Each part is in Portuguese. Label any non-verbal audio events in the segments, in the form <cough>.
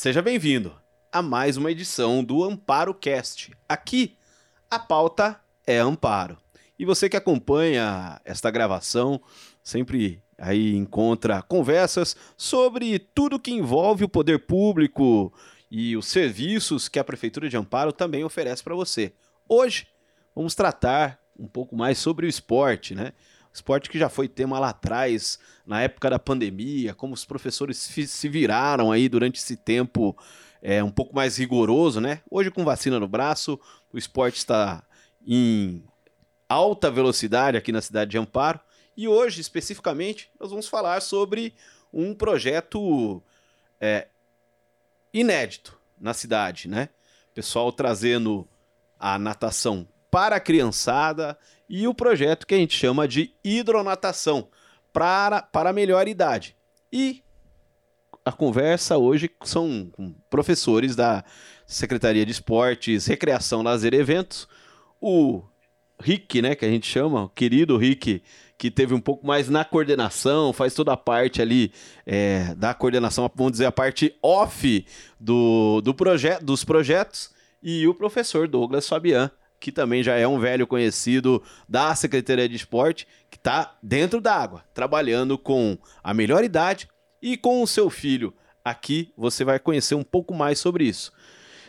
Seja bem-vindo a mais uma edição do Amparo Cast. Aqui a pauta é Amparo. E você que acompanha esta gravação sempre aí encontra conversas sobre tudo que envolve o poder público e os serviços que a prefeitura de Amparo também oferece para você. Hoje vamos tratar um pouco mais sobre o esporte, né? Esporte que já foi tema lá atrás, na época da pandemia, como os professores se viraram aí durante esse tempo é, um pouco mais rigoroso, né? Hoje, com vacina no braço, o esporte está em alta velocidade aqui na cidade de Amparo. E hoje, especificamente, nós vamos falar sobre um projeto é, inédito na cidade, né? Pessoal trazendo a natação para a criançada e o projeto que a gente chama de hidronatação para, para melhor idade. E a conversa hoje são professores da Secretaria de Esportes, Recreação, Lazer e Eventos, o Rick, né, que a gente chama, o querido Rick, que teve um pouco mais na coordenação, faz toda a parte ali é, da coordenação, vamos dizer, a parte off do, do proje dos projetos, e o professor Douglas Fabian, que também já é um velho conhecido da Secretaria de Esporte, que está dentro da água, trabalhando com a melhor idade e com o seu filho. Aqui você vai conhecer um pouco mais sobre isso.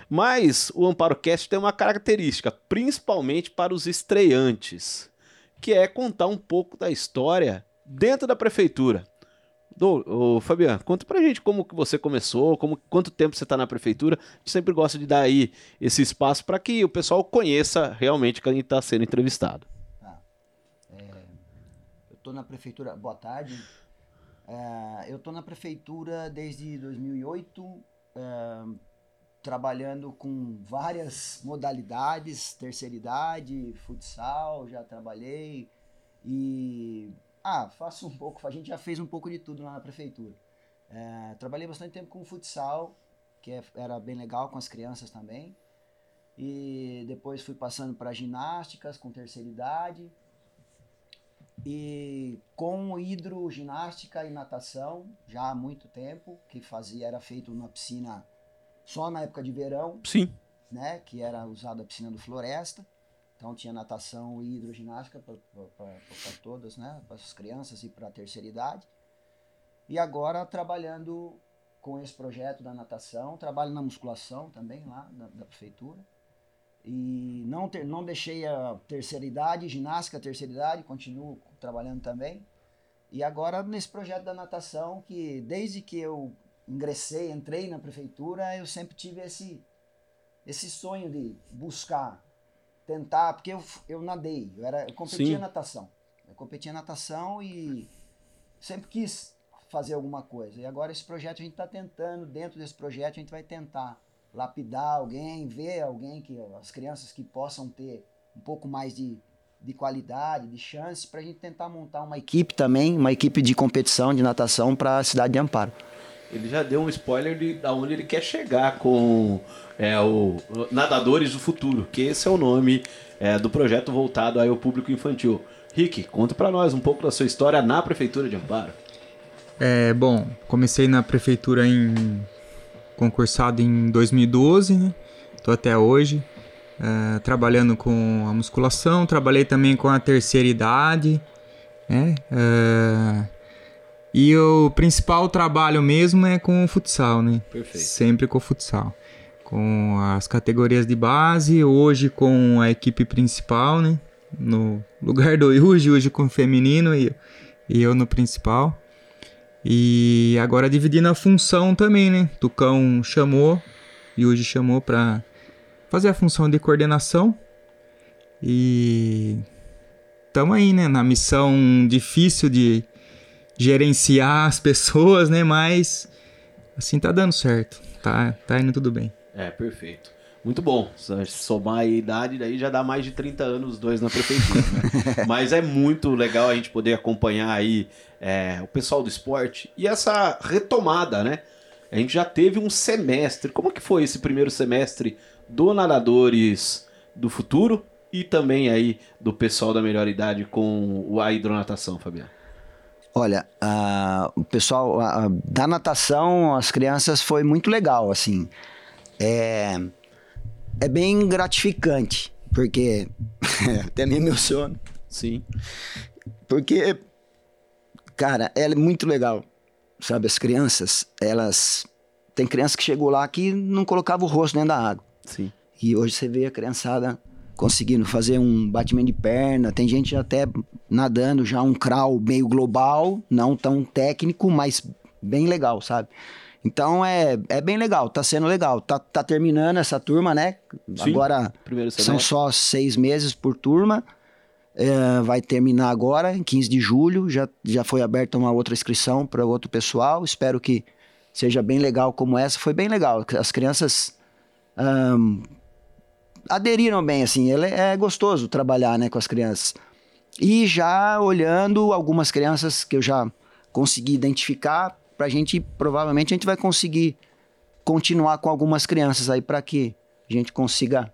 Mas o Amparo Cast tem uma característica, principalmente para os estreantes, que é contar um pouco da história dentro da prefeitura. Do, ô, Fabiano, conta pra gente como que você começou, como, quanto tempo você está na prefeitura. A gente sempre gosta de dar aí esse espaço para que o pessoal conheça realmente quem está sendo entrevistado. Ah, é, eu estou na prefeitura. Boa tarde. É, eu estou na prefeitura desde 2008, é, trabalhando com várias modalidades, terceira idade, futsal, já trabalhei e ah, faço um pouco, a gente já fez um pouco de tudo lá na prefeitura. É, trabalhei bastante tempo com futsal, que é, era bem legal com as crianças também. E depois fui passando para ginásticas com terceira idade. E com hidroginástica e natação, já há muito tempo, que fazia, era feito na piscina só na época de verão. Sim. Né, que era usada a piscina do Floresta. Então tinha natação e hidroginástica para todas, né? Para as crianças e para a terceira idade. E agora trabalhando com esse projeto da natação, trabalho na musculação também lá da, da prefeitura. E não, ter, não deixei a terceira idade, ginástica terceira idade, continuo trabalhando também. E agora nesse projeto da natação, que desde que eu ingressei, entrei na prefeitura, eu sempre tive esse, esse sonho de buscar tentar, porque eu, eu nadei, eu, era, eu competia Sim. natação. Eu competia natação e sempre quis fazer alguma coisa. E agora esse projeto a gente está tentando, dentro desse projeto a gente vai tentar lapidar alguém, ver alguém que as crianças que possam ter um pouco mais de, de qualidade, de chance, para a gente tentar montar uma equipe também, uma equipe de competição de natação para a cidade de Amparo. Ele já deu um spoiler de da onde ele quer chegar com é, o Nadadores do Futuro, que esse é o nome é, do projeto voltado ao público infantil. Rick, conta para nós um pouco da sua história na prefeitura de Amparo. É, bom, comecei na prefeitura em concursado em 2012, né? Tô até hoje é, trabalhando com a musculação, trabalhei também com a terceira idade, né? É, e o principal trabalho mesmo é com o futsal, né? Perfeito. Sempre com o futsal. Com as categorias de base, hoje com a equipe principal, né? No lugar do Yuji, hoje com o feminino e, e eu no principal. E agora dividindo a função também, né? Tucão chamou, Yuji chamou para fazer a função de coordenação. E estamos aí, né? Na missão difícil de gerenciar as pessoas, né? Mas assim tá dando certo. Tá, tá indo tudo bem. É, perfeito. Muito bom. Se somar a idade, daí já dá mais de 30 anos os dois na prefeitura. Né? <laughs> Mas é muito legal a gente poder acompanhar aí é, o pessoal do esporte e essa retomada, né? A gente já teve um semestre. Como que foi esse primeiro semestre do Nadadores do Futuro e também aí do pessoal da melhor idade com a hidronatação, Fabiano? Olha, o pessoal da natação, as crianças foi muito legal, assim. É, é bem gratificante, porque <laughs> até nem meu sono. Sim. Porque, cara, é muito legal, sabe? As crianças, elas. Tem criança que chegou lá que não colocava o rosto dentro da água. Sim. E hoje você vê a criançada conseguindo fazer um batimento de perna. Tem gente até nadando já um crawl meio global, não tão técnico, mas bem legal, sabe? Então é, é bem legal, tá sendo legal. Tá, tá terminando essa turma, né? Sim. Agora são só seis meses por turma. É, vai terminar agora, em 15 de julho. Já, já foi aberta uma outra inscrição para outro pessoal. Espero que seja bem legal como essa. Foi bem legal. As crianças ahn, aderiram bem, assim. Ele- É gostoso trabalhar né, com as crianças. E já olhando algumas crianças que eu já consegui identificar, pra gente, provavelmente, a gente vai conseguir continuar com algumas crianças aí para que a gente consiga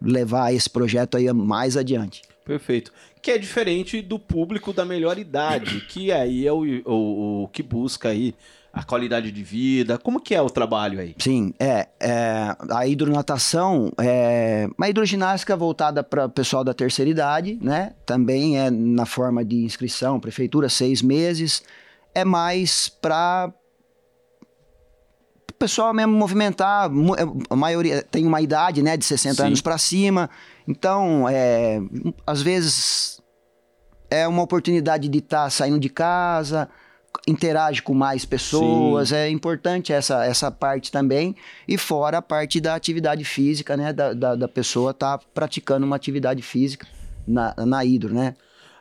levar esse projeto aí mais adiante. Perfeito. Que é diferente do público da melhor idade, que aí é o, o, o que busca aí a qualidade de vida. Como que é o trabalho aí? Sim, é, é, a hidronatação é uma hidroginástica voltada para o pessoal da terceira idade, né? Também é na forma de inscrição, prefeitura, seis meses. É mais para o pessoal mesmo movimentar. é, A maioria tem uma idade, né, de 60 Sim. anos para cima. Então, é, às vezes é uma oportunidade de estar saindo de casa, interage com mais pessoas, é importante essa, essa parte também. E fora a parte da atividade física, né? Da, da, da pessoa estar praticando uma atividade física na, na hidro, né?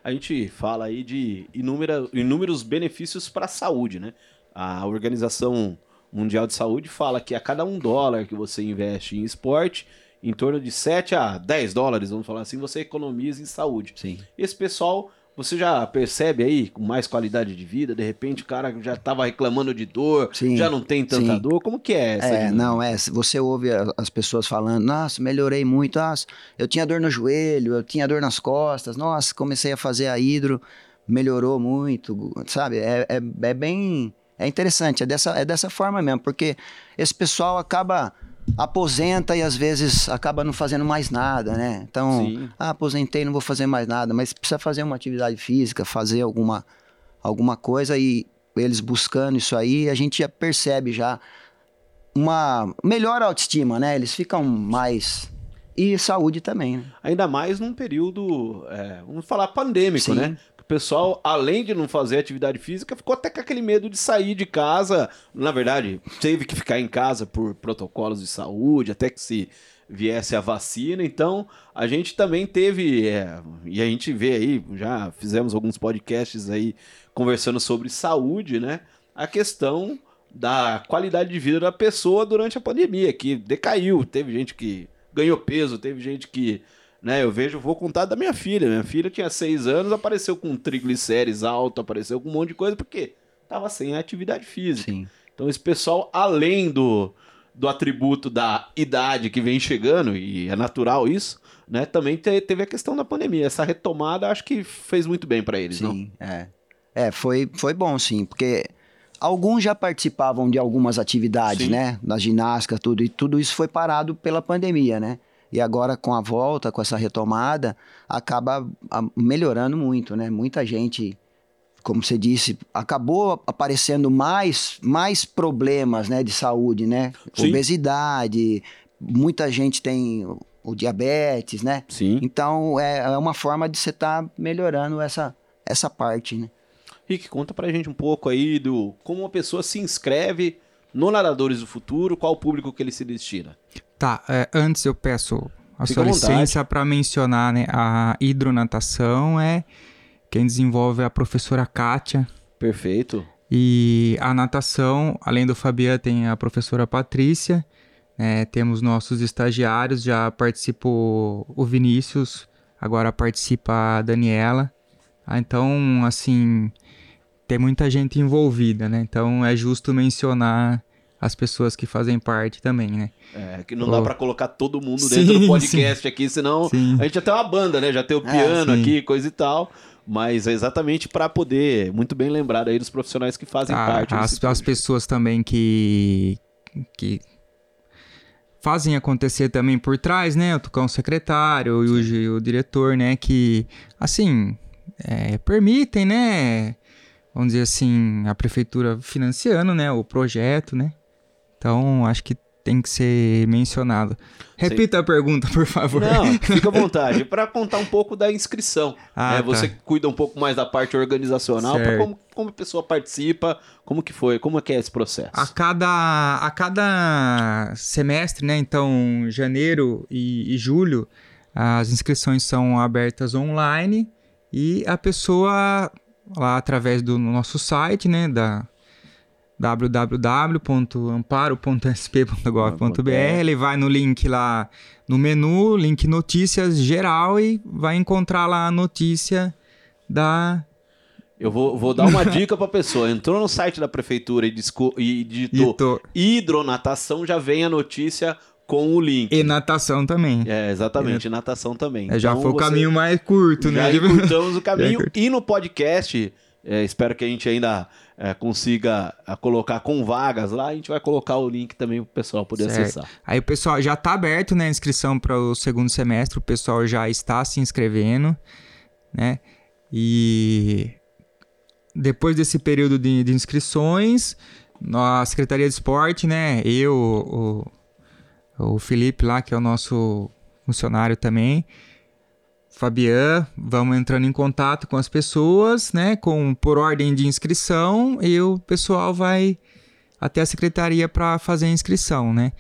A gente fala aí de inúmera, inúmeros benefícios para a saúde, né? A Organização Mundial de Saúde fala que a cada um dólar que você investe em esporte, em torno de 7 a 10 dólares, vamos falar assim, você economiza em saúde. Sim. Esse pessoal, você já percebe aí com mais qualidade de vida? De repente o cara já estava reclamando de dor, Sim, já não tem tanta sim. dor. Como que é essa? É, não, é. Você ouve as pessoas falando, nossa, melhorei muito, nossa, eu tinha dor no joelho, eu tinha dor nas costas, nossa, comecei a fazer a hidro, melhorou muito, sabe? É, é, é bem. É interessante, é dessa, é dessa forma mesmo, porque esse pessoal acaba. Aposenta e às vezes acaba não fazendo mais nada, né? Então, ah, aposentei, não vou fazer mais nada, mas precisa fazer uma atividade física, fazer alguma, alguma coisa e eles buscando isso aí, a gente já percebe já uma melhor autoestima, né? Eles ficam mais e saúde também, né? Ainda mais num período, é, vamos falar, pandêmico, Sim. né? Pessoal, além de não fazer atividade física, ficou até com aquele medo de sair de casa. Na verdade, teve que ficar em casa por protocolos de saúde, até que se viesse a vacina. Então, a gente também teve, é, e a gente vê aí, já fizemos alguns podcasts aí conversando sobre saúde, né? A questão da qualidade de vida da pessoa durante a pandemia, que decaiu. Teve gente que ganhou peso, teve gente que, né, eu vejo, vou contar da minha filha. Minha filha tinha seis anos, apareceu com triglicérides alto, apareceu com um monte de coisa, porque tava sem atividade física. Sim. Então esse pessoal, além do, do atributo da idade que vem chegando, e é natural isso, né, também te- teve a questão da pandemia. Essa retomada acho que fez muito bem para eles, não? Sim, é. É, foi, foi bom, sim, porque alguns já participavam de algumas atividades, Sim. né? Na ginástica, tudo, e tudo isso foi parado pela pandemia, né? E agora, com a volta, com essa retomada, acaba ah, melhorando muito, né? Muita gente, como você disse, acabou aparecendo mais, mais problemas, né, de saúde, né? Sim. Obesidade, muita gente tem o- diabetes, né? Sim. Então é, é uma forma de você estar melhorando essa, essa parte, né? Rick, conta pra gente um pouco aí do como uma pessoa se inscreve no Nadadores do Futuro, qual o público que ele se destina. Tá, é, antes eu peço a Fica sua licença para mencionar, né? A hidronatação é quem desenvolve é a professora Kátia. Perfeito. E a natação, além do Fabiano, tem a professora Patrícia. né, temos nossos estagiários, já participou o Vinícius, agora participa a Daniela. Ah, então, assim, tem muita gente envolvida, né? Então é justo mencionar as pessoas que fazem parte também, né? É, que não dá Oh. pra colocar todo mundo Sim, dentro do podcast aqui, senão Sim. a gente já tem uma banda, né? Já tem o É, piano sim. aqui, coisa e tal. mas é exatamente para poder, muito bem lembrado aí dos profissionais que fazem Ah, parte as, as pessoas também que, que fazem acontecer também por trás, né? O Tucão secretário e o, o diretor, né? Que, assim, é, permitem, né? Vamos dizer assim, a prefeitura financiando, né? O projeto, né? Então, acho que tem que ser mencionado. Repita a pergunta, por favor. Não, <laughs> fica à vontade. Para contar um pouco da inscrição. Ah, né? tá. Você cuida um pouco mais da parte organizacional, como, como a pessoa participa, como que foi, como é que é esse processo. A cada, a cada semestre, né? Então, janeiro e, e julho, as inscrições são abertas online e a pessoa, lá através do nosso site, né? Da www.amparo.sp.gov.br, ele vai no link lá no menu, link notícias geral e vai encontrar lá a notícia da Eu vou, vou dar uma dica pra pessoa. Entrou no site da prefeitura e, disco- e digitou Ito- hidronatação, já vem a notícia com o link. e natação também. É, exatamente, natação também. É, já Então, foi o caminho mais curto, Já né? encurtamos o <laughs> caminho. curto. E no podcast, é, espero que a gente ainda é, consiga é, colocar com vagas lá. A gente vai colocar o link também pro pessoal poder Certo. acessar. Aí o pessoal já tá aberto, né, a inscrição para o segundo semestre, o pessoal já está se inscrevendo, né? E depois desse período de, de inscrições, a Secretaria de Esporte, né, eu, o, o Felipe lá, que é o nosso funcionário também, Fabian, vamos entrando em contato com as pessoas, né, com por ordem de inscrição, e o pessoal vai até a secretaria para fazer a inscrição, né?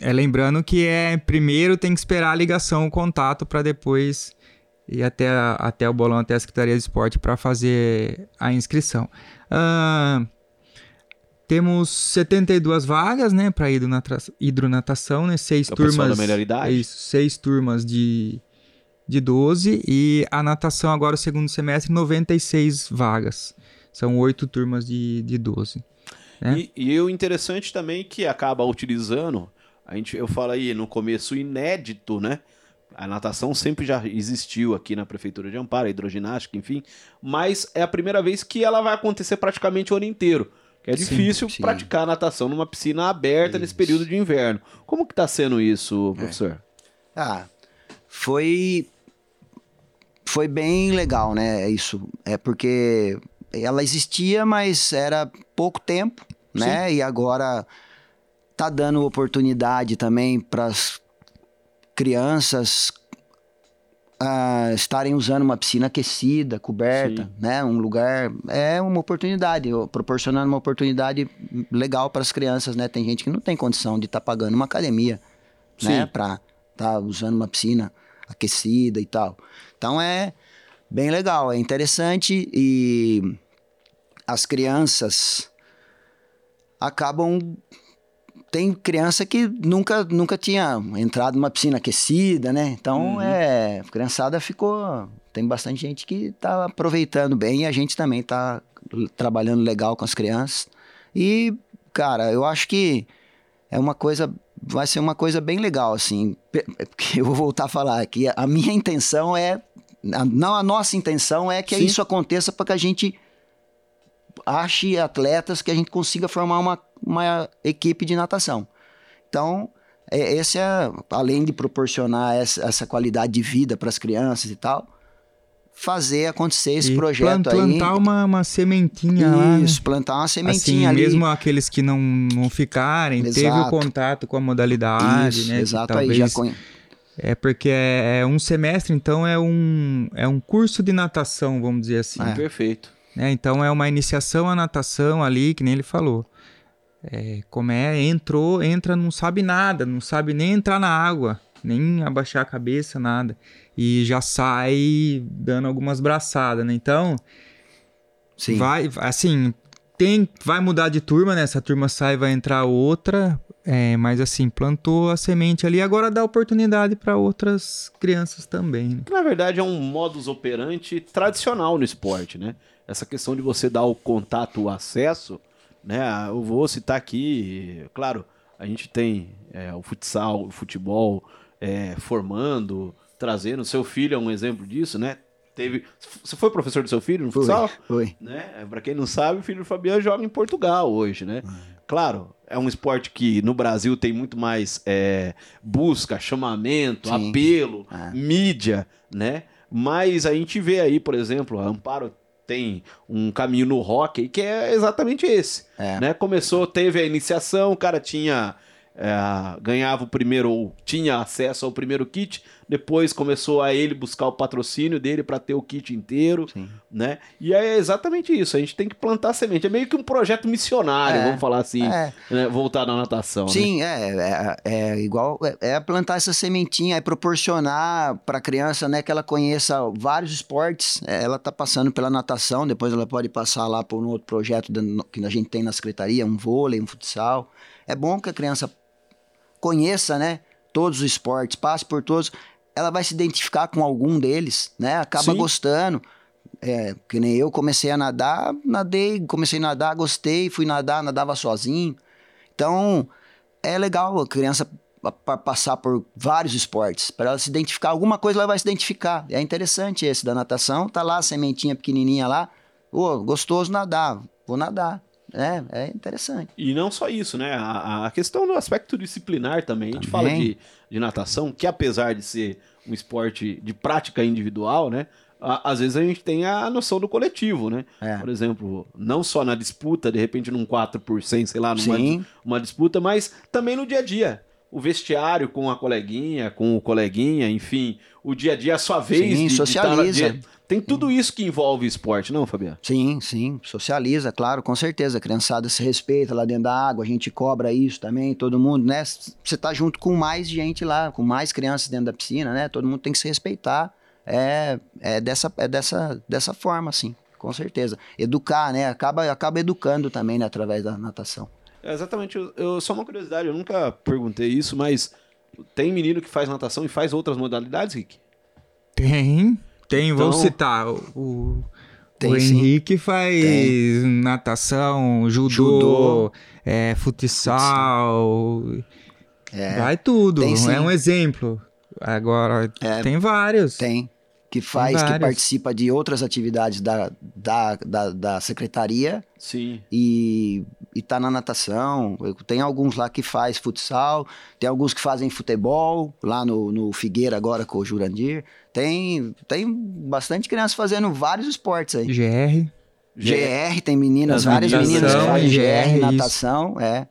É lembrando que é primeiro tem que esperar a ligação, o contato para depois ir até, a- até o bolão, até a Secretaria de Esporte para fazer a inscrição. Ah, temos 72 vagas, né, para hidronatação, né? Seis É o pessoal turmas. da melhor idade? Isso, seis turmas de, de 12 e a natação agora, o segundo semestre, 96 vagas. São oito turmas de, de 12. né? E, e o interessante também é que acaba utilizando, a gente, eu falo aí no começo, inédito, né? A natação sempre já existiu aqui na Prefeitura de Amparo, a hidroginástica, enfim, mas é a primeira vez que ela vai acontecer praticamente o ano inteiro. Que é Sim, difícil sim. praticar natação numa piscina aberta nesse Isso. período de inverno. Como que tá sendo isso, professor? Ah, foi foi bem legal, né? Isso é porque ela existia, mas era pouco tempo, né? E agora tá dando oportunidade também para as crianças ah, estarem usando uma piscina aquecida, coberta, Sim. né? Um lugar é uma oportunidade, proporcionando uma oportunidade legal para as crianças, né? Tem gente que não tem condição de estar pagando uma academia, né? Sim. Pra estar usando uma piscina aquecida e tal. Então é bem legal, é interessante e as crianças acabam tem criança que nunca, nunca tinha entrado numa piscina aquecida, né? Então, Uhum. é, a criançada ficou... Tem bastante gente que tá aproveitando bem e a gente também tá l- trabalhando legal com as crianças. E, cara, eu acho que é uma coisa... Vai ser uma coisa bem legal, assim. <laughs> Porque eu vou voltar a falar que a minha intenção é... a- Não, a nossa intenção é que Sim. isso aconteça para que a gente ache atletas que a gente consiga formar uma, uma equipe de natação. Então, é, esse é, além de proporcionar essa, essa qualidade de vida para as crianças e tal, fazer acontecer esse E projeto plan- plantar aí. uma, uma sementinha lá, né? Isso, plantar uma Assim, sementinha ali. mesmo aqueles que não, não ficarem, teve o Exato. contato com a modalidade, Isso, né? exato aí. Já talvez- conhe- É porque é, é um semestre, então é um, é um curso de natação, vamos dizer assim. É. Perfeito. né? Então é uma iniciação à natação ali, que nem ele falou. É, como é, entrou, entra, não sabe nada, não sabe nem entrar na água, nem abaixar a cabeça, nada. E já sai dando algumas braçadas, né? Então, Sim. vai, assim, tem, vai mudar de turma, né? Essa turma sai, vai entrar outra, é, mas assim, plantou a semente ali, agora dá oportunidade para outras crianças também, né? Que na verdade é um modus operandi tradicional no esporte, né? Essa questão de você dar o contato, o acesso, né? Eu vou citar aqui, claro, a gente tem é, o futsal, o futebol é, formando, trazendo. Seu filho é um exemplo disso, né? Teve. Você foi professor do seu filho no futsal? foi. Né? Pra quem não sabe, o filho do Fabiano joga em Portugal hoje, né? Claro, é um esporte que no Brasil tem muito mais é, busca, chamamento, Sim. apelo, É. mídia, né? Mas a gente vê aí, por exemplo, a Amparo tem um caminho no hockey que é exatamente esse. É. Né? Começou, teve a iniciação, o cara tinha. É, ganhava o primeiro, ou tinha acesso ao primeiro kit, depois começou a ele buscar o patrocínio dele para ter o kit inteiro, Sim. né? E é exatamente isso, a gente tem que plantar semente. É meio que um projeto missionário, É, vamos falar assim, É. né? voltado à natação. né? Sim, é, é, é igual, é, é plantar essa sementinha, é proporcionar para a criança, né, que ela conheça vários esportes. É, ela tá passando pela natação, depois ela pode passar lá por um outro projeto que a gente tem na secretaria, um vôlei, um futsal. É bom que a criança conheça, né, todos os esportes, passe por todos. Ela vai se identificar com algum deles, né? Acaba Sim. gostando. É, que nem eu comecei a nadar, nadei, comecei a nadar, gostei, fui nadar, nadava sozinho. Então, é legal a criança pa- pa- passar por vários esportes. Para ela se identificar, alguma coisa ela vai se identificar. É interessante esse da natação. Tá lá a sementinha pequenininha lá. Ô, gostoso nadar, vou nadar. É, é interessante. E não só isso, né? A, a questão do aspecto disciplinar também. A gente Também. fala de, de natação, que apesar de ser um esporte de prática individual, né? às vezes a gente tem a noção do coletivo, né? É. Por exemplo, não só na disputa, de repente num 4 por 100, sei lá, numa Sim. uma disputa, mas também no dia a dia. O vestiário com a coleguinha, com o coleguinha, enfim, o dia a dia, a sua vez. Sim, de- de socializa. tá na- de- tem tudo isso que envolve esporte, não, Fabiano? Sim, sim, socializa, claro, com certeza. A criançada se respeita lá dentro da água, a gente cobra isso também, todo mundo, né? Você tá junto com mais gente lá, com mais crianças dentro da piscina, né? Todo mundo tem que se respeitar. É, é, dessa, é dessa, dessa forma, assim, com certeza. Educar, né? Acaba, acaba educando também, né? Através da natação. É, exatamente. Eu, eu- só uma curiosidade, eu nunca perguntei isso, mas tem menino que faz natação e faz outras modalidades, Rick? Tem, tem, vou Então- citar. O, o, Tem, o sim. Henrique faz natação, judô, Judô. É, futsal, É, vai tudo. Tem, sim. é um exemplo. Agora, É, tem vários. Tem. Que faz, que participa de outras atividades da, da, da, da secretaria Sim. e, e tá na natação. Tem alguns lá que faz futsal, tem alguns que fazem futebol, lá no, no Figueira agora com o Jurandir. Tem, tem bastante criança fazendo vários esportes aí. GR. GR, tem meninas, As várias meninas meninas que natação, fazem GR, GR, isso. natação, é.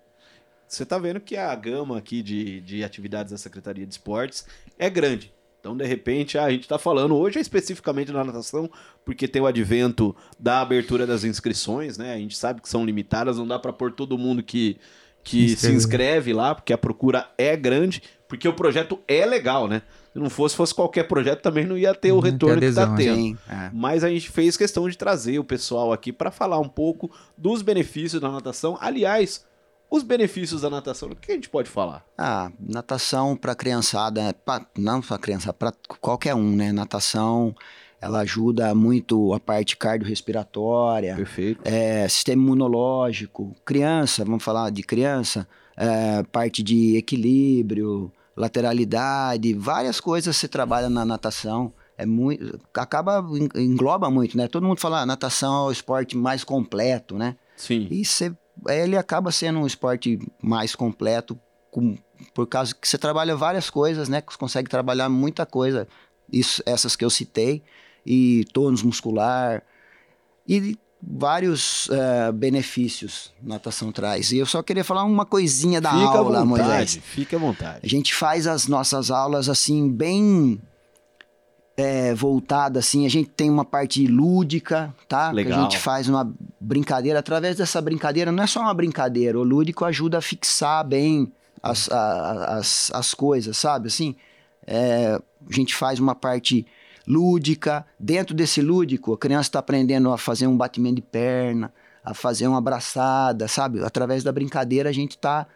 Você tá vendo que a gama aqui de, de atividades da Secretaria de Esportes é grande. Então, de repente, a gente tá falando hoje especificamente da natação, porque tem o advento da abertura das inscrições, né? A gente sabe que são limitadas, não dá para pôr todo mundo que, que Se se inscreve. inscreve lá, porque a procura é grande, porque o projeto é legal, né? Se não fosse, fosse qualquer projeto, também não ia ter o retorno que tá adesão, né? tendo. Sim, é. Mas a gente fez questão de trazer o pessoal aqui para falar um pouco dos benefícios da natação. Aliás, os benefícios da natação, o que a gente pode falar? Ah, natação para criançada, pra, não para criança, para qualquer um, né? Natação, ela ajuda muito a parte cardiorrespiratória, Perfeito. é, sistema imunológico, criança, vamos falar de criança, é, parte de equilíbrio, lateralidade, várias coisas se trabalha na natação. É muito, acaba en- engloba muito, né? Todo mundo fala, ah, natação é o esporte mais completo, né? Sim. E cê- ele acaba sendo um esporte mais completo com- por causa que você trabalha várias coisas, né? Que você consegue trabalhar muita coisa, isso, essas que eu citei, e tônus muscular, e vários eh, benefícios natação traz. E eu só queria falar uma coisinha da fica aula, à vontade, Moisés. fica à A vontade. gente faz as nossas aulas assim, bem é, voltada assim. A gente tem uma parte lúdica, tá? Que Legal. a gente faz uma brincadeira. Através dessa brincadeira, não é só uma brincadeira. O lúdico ajuda a fixar bem as, a- as, as coisas, sabe? Assim, é, a gente faz uma parte lúdica. Dentro desse lúdico, a criança está aprendendo a fazer um batimento de perna, a fazer uma abraçada, sabe? Através da brincadeira, a gente está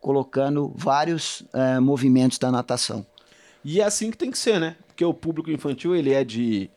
colocando vários eh, movimentos da natação. E é assim que tem que ser, né? Porque o público infantil, ele é de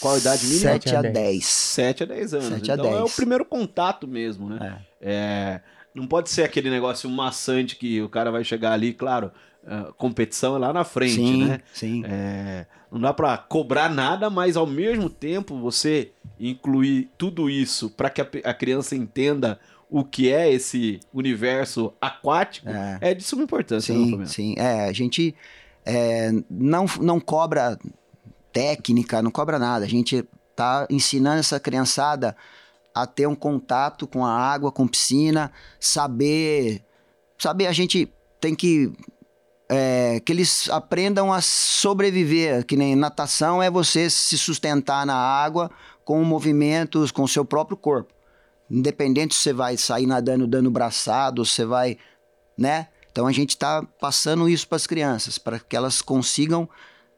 qual idade mínima? 7 a a 10. 7 a 10 anos. Sete a então é o 10. primeiro contato mesmo, né? É, não pode ser aquele negócio maçante que o cara vai chegar ali, claro. a competição é lá na frente, sim, né? sim. É, não dá para cobrar nada, mas ao mesmo tempo você incluir tudo isso para que a, a, criança entenda o que é esse universo aquático é, é de suma importância. Sim, não, sim. É, a gente é, não, não cobra técnica, não cobra nada. A gente tá ensinando essa criançada a ter um contato com a água, com piscina, saber, saber a gente tem que é, que eles aprendam a sobreviver, que nem natação é você se sustentar na água com movimentos, com o seu próprio corpo. Independente se você vai sair nadando dando braçado, você vai, né? Então a gente está passando isso para as crianças, para que elas consigam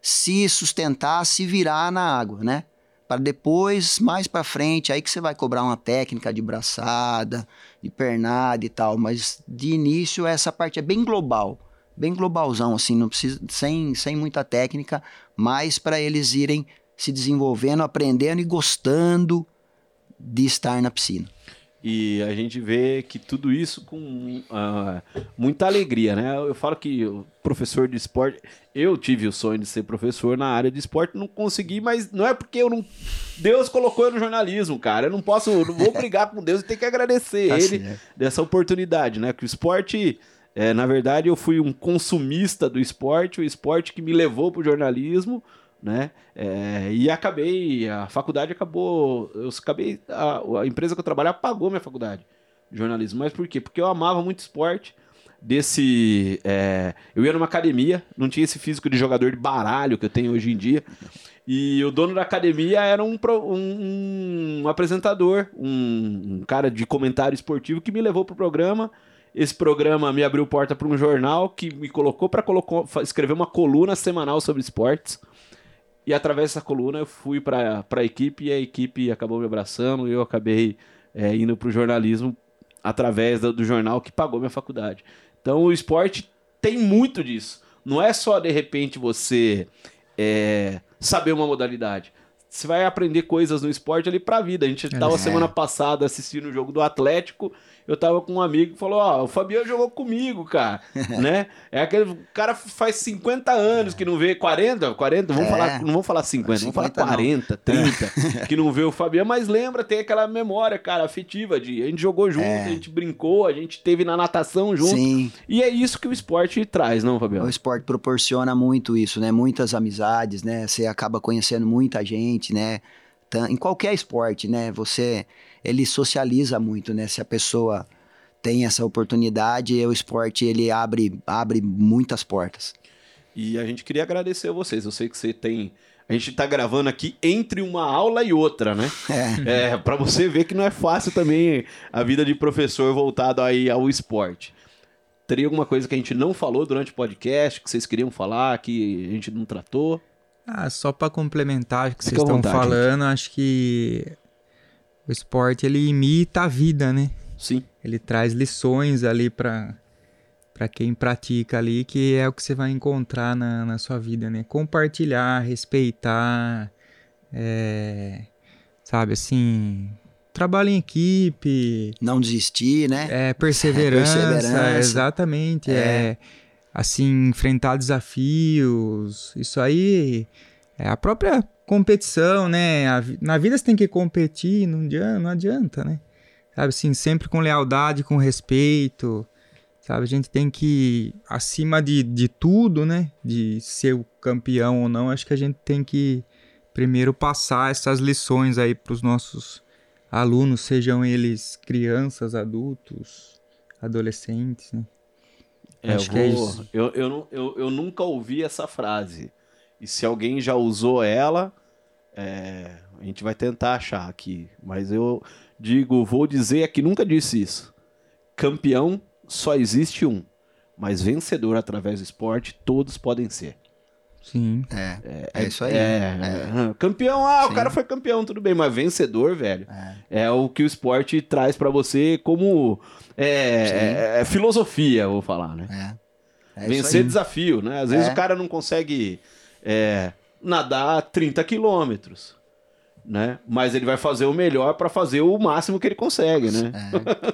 se sustentar, se virar na água, né? Para depois, mais para frente, aí que você vai cobrar uma técnica de braçada, de pernada e tal. Mas de início essa parte é bem global bem globalzão, assim, não precisa, sem, sem muita técnica, mas para eles irem se desenvolvendo, aprendendo e gostando de estar na piscina. E a gente vê que tudo isso com uh, muita alegria, né? Eu falo que professor de esporte, eu tive o sonho de ser professor na área de esporte, não consegui, mas não é porque eu não. Deus colocou eu no jornalismo, cara. Eu não posso, não vou brigar com Deus e ter que agradecer tá ele dessa oportunidade, né? Que o esporte é, na verdade, eu fui um consumista do esporte, o esporte que me levou para o jornalismo, né? É, e acabei, a faculdade acabou, eu acabei, a, a, empresa que eu trabalhava pagou minha faculdade de jornalismo. Mas por quê? Porque eu amava muito esporte. Desse. É, eu ia numa academia, não tinha esse físico de jogador de baralho que eu tenho hoje em dia. E o dono da academia era um, um, um apresentador, um, um, cara de comentário esportivo que me levou pro programa. Esse programa me abriu porta para um jornal que me colocou para escrever uma coluna semanal sobre esportes. E através dessa coluna eu fui para a equipe e a equipe acabou me abraçando e eu acabei é, indo para o jornalismo através do, do jornal que pagou minha faculdade. Então o esporte tem muito disso. Não é só de repente você é, saber uma modalidade. Você vai aprender coisas no esporte ali pra vida. A gente estava é. semana passada assistindo o jogo do Atlético eu tava com um amigo que falou: Ó, oh, o Fabiano jogou comigo, cara. <laughs> né? É aquele cara faz 50 anos que não vê 40, 40, vamos é. falar, não vamos falar 50, 50 vamos falar 40, não. 30, <laughs> que não vê o Fabiano, mas lembra, tem aquela memória, cara, afetiva de a gente jogou junto, é. a gente brincou, a gente teve na natação junto. Sim. E é isso que o esporte traz, não, Fabiano? O esporte proporciona muito isso, né? Muitas amizades, né? Você acaba conhecendo muita gente, né? Em qualquer esporte, né? Você ele socializa muito, né? Se a pessoa tem essa oportunidade, o esporte ele abre, abre muitas portas. E a gente queria agradecer a vocês. Eu sei que você tem. A gente está gravando aqui entre uma aula e outra, né? <laughs> É. é para você ver que não é fácil também a vida de professor voltado aí ao esporte. Teria alguma coisa que a gente não falou durante o podcast, que vocês queriam falar, que a gente não tratou? Ah, só para complementar o que Fica vocês estão falando, gente. acho que o esporte ele imita a vida, né? Sim. Ele traz lições ali para para quem pratica ali, que é o que você vai encontrar na, na sua vida, né? Compartilhar, respeitar, é, sabe, assim, trabalho em equipe. Não desistir, né? É, perseverança, <laughs> perseverança. exatamente. É. é. assim, enfrentar desafios. Isso aí é a própria competição, né? Na vida você tem que competir, não adianta, não adianta, né? Sabe assim, sempre com lealdade, com respeito. Sabe, a gente tem que, acima de, de tudo, né? De ser o campeão ou não, acho que a gente tem que primeiro passar essas lições aí para os nossos alunos, sejam eles crianças, adultos, adolescentes, né? É, Acho eu que vou, é isso. Eu, eu, eu, eu, nunca ouvi essa frase. E se alguém já usou ela, é, a gente vai tentar achar aqui. Mas eu digo, vou dizer que nunca disse isso. Campeão só existe um. Mas vencedor através do esporte, todos podem ser. Sim. É, é, é isso aí. É, é. Campeão, ah, Sim. o cara foi campeão, tudo bem, mas vencedor, velho, é, é o que o esporte traz para você como é, é, filosofia, vou falar, né? Vencer desafio, né? Às vezes o cara não consegue é, nadar 30 quilômetros. Né? Mas ele vai fazer o melhor para fazer o máximo que ele consegue, né?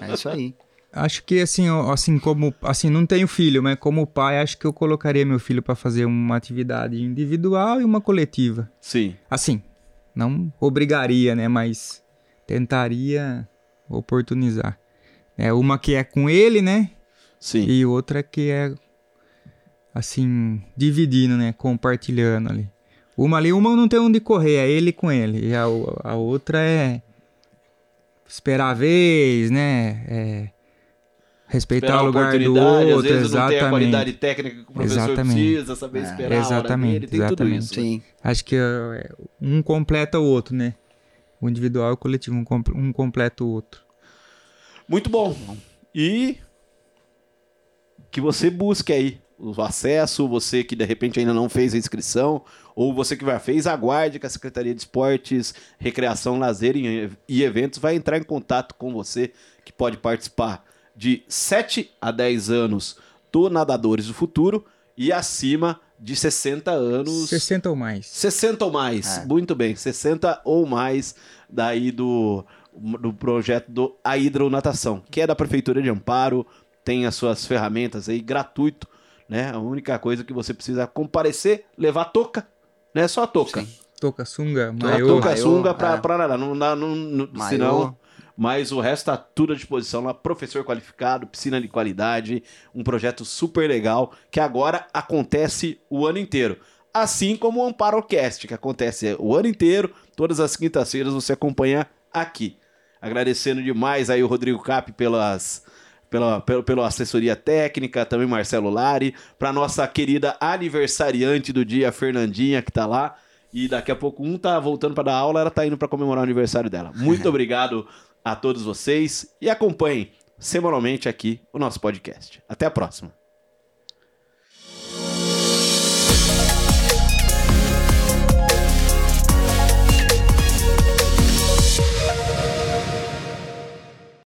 É, é isso aí. <laughs> Acho que assim, assim como assim não tenho filho, mas como pai, acho que eu colocaria meu filho para fazer uma atividade individual e uma coletiva. Sim. Assim, não obrigaria, né, mas tentaria oportunizar. É uma que é com ele, né? Sim. E outra que é assim, dividindo, né, compartilhando ali. Uma ali, uma não tem onde correr, é ele com ele. E a, a outra é esperar a vez, né? É respeitar Esperar o lugar do outro, às vezes não tem a exatamente. qualidade técnica que o professor Exatamente. precisa, saber É. esperar a hora Exatamente, dele, tem tudo exatamente. isso. né? Sim. Acho que é, um completa o outro, né? O individual e o coletivo, um, um completa o outro. Muito bom. E que você busque aí o acesso, você que de repente ainda não fez a inscrição, ou você que já fez, aguarde que a Secretaria de Esportes, Recreação, Lazer e Eventos vai entrar em contato com você, que pode participar de 7 a 10 anos do Nadadores do Futuro e acima de 60 anos. 60 ou mais. 60 ou mais, É. muito bem, 60 ou mais daí do, do projeto do A Hidronatação, que é da Prefeitura de Amparo, tem as suas ferramentas aí, gratuito, né? A única coisa que você precisa é comparecer, levar touca, né? Só a touca. Sim. Toca sunga, A maiô. touca sunga pra, é. pra nadar, não, dá- não, não, senão... Mas o resto tá tudo à disposição lá, professor qualificado, piscina de qualidade, um projeto super legal que agora acontece o ano inteiro. Assim como o AmparoCast, que acontece o ano inteiro, todas as quintas-feiras você acompanha aqui. Agradecendo demais aí o Rodrigo Cap pelas, pela, pela, pela assessoria técnica, também Marcelo Lari, para nossa querida aniversariante do dia, Fernandinha, que tá lá. E daqui a pouco um tá voltando para dar aula, ela tá indo para comemorar o aniversário dela. Muito <laughs> obrigado a todos vocês e acompanhem semanalmente aqui o nosso podcast. Até a próxima.